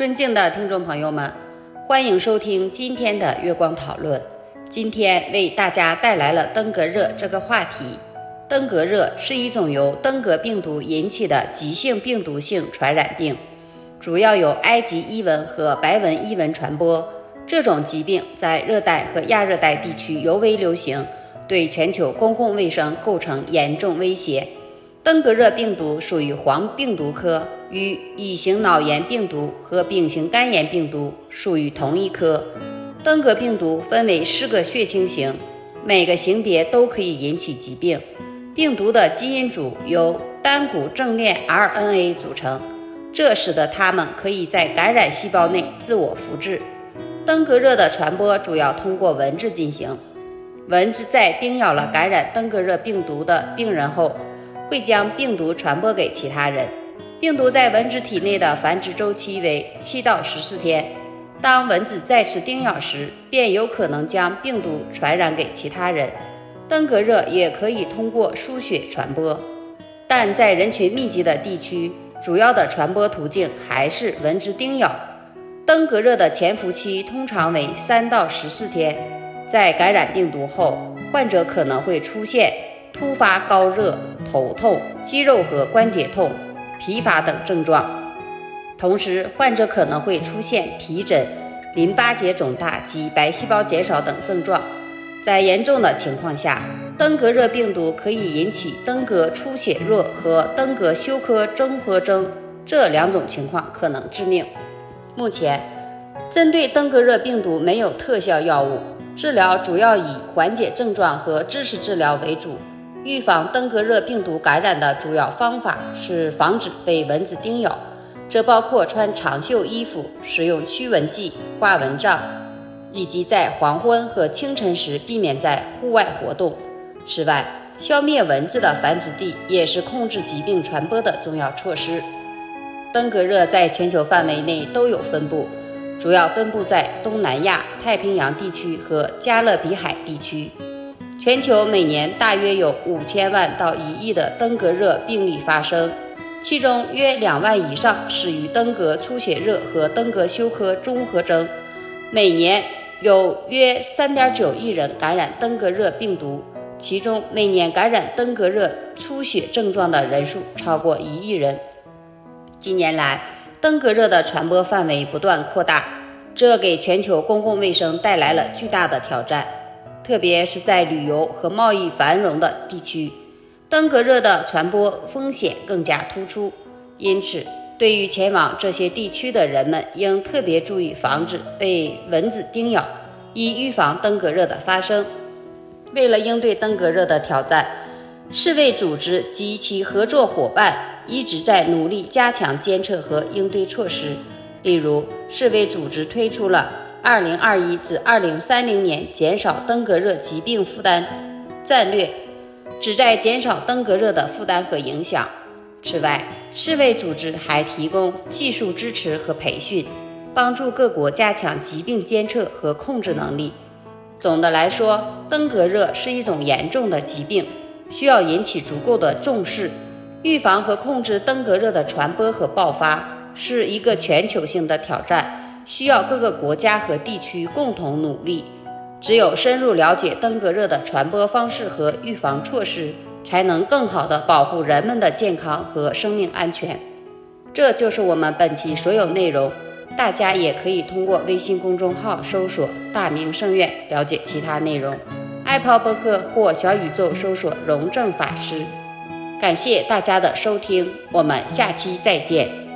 尊敬的听众朋友们，欢迎收听今天的月光讨论。今天为大家带来了登革热这个话题。登革热是一种由登革病毒引起的急性病毒性传染病，主要由埃及伊蚊和白纹伊蚊传播。这种疾病在热带和亚热带地区尤为流行，对全球公共卫生构成严重威胁。登革热病毒属于黄病毒科，与乙型脑炎病毒和丙型肝炎病毒属于同一科。登革病毒分为四个血清型，每个型别都可以引起疾病。病毒的基因组由单股正链 RNA 组成，这使得它们可以在感染细胞内自我复制。登革热的传播主要通过蚊子进行，蚊子在叮咬了感染登革热病毒的病人后。会将病毒传播给其他人。病毒在蚊子体内的繁殖周期为七到十四天。当蚊子再次叮咬时，便有可能将病毒传染给其他人。登革热也可以通过输血传播，但在人群密集的地区，主要的传播途径还是蚊子叮咬。登革热的潜伏期通常为三到十四天。在感染病毒后，患者可能会出现。突发高热、头痛、肌肉和关节痛、疲乏等症状，同时患者可能会出现皮疹、淋巴结肿大及白细胞减少等症状。在严重的情况下，登革热病毒可以引起登革出血热和登革休克综合征，这两种情况可能致命。目前，针对登革热病毒没有特效药物，治疗主要以缓解症状和支持治疗为主。预防登革热病毒感染的主要方法是防止被蚊子叮咬，这包括穿长袖衣服、使用驱蚊剂、挂蚊帐，以及在黄昏和清晨时避免在户外活动。此外，消灭蚊子的繁殖地也是控制疾病传播的重要措施。登革热在全球范围内都有分布，主要分布在东南亚、太平洋地区和加勒比海地区。全球每年大约有五千万到一亿的登革热病例发生，其中约两万以上死于登革出血热和登革休克综合征。每年有约三点九亿人感染登革热病毒，其中每年感染登革热出血症状的人数超过一亿人。近年来，登革热的传播范围不断扩大，这给全球公共卫生带来了巨大的挑战。特别是在旅游和贸易繁荣的地区，登革热的传播风险更加突出。因此，对于前往这些地区的人们，应特别注意防止被蚊子叮咬，以预防登革热的发生。为了应对登革热的挑战，世卫组织及其合作伙伴一直在努力加强监测和应对措施。例如，世卫组织推出了。二零二一至二零三零年减少登革热疾病负担战略，旨在减少登革热的负担和影响。此外，世卫组织还提供技术支持和培训，帮助各国加强疾病监测和控制能力。总的来说，登革热是一种严重的疾病，需要引起足够的重视。预防和控制登革热的传播和爆发是一个全球性的挑战。需要各个国家和地区共同努力。只有深入了解登革热的传播方式和预防措施，才能更好地保护人们的健康和生命安全。这就是我们本期所有内容。大家也可以通过微信公众号搜索“大明圣院”了解其他内容。爱抛播客或小宇宙搜索“荣正法师”。感谢大家的收听，我们下期再见。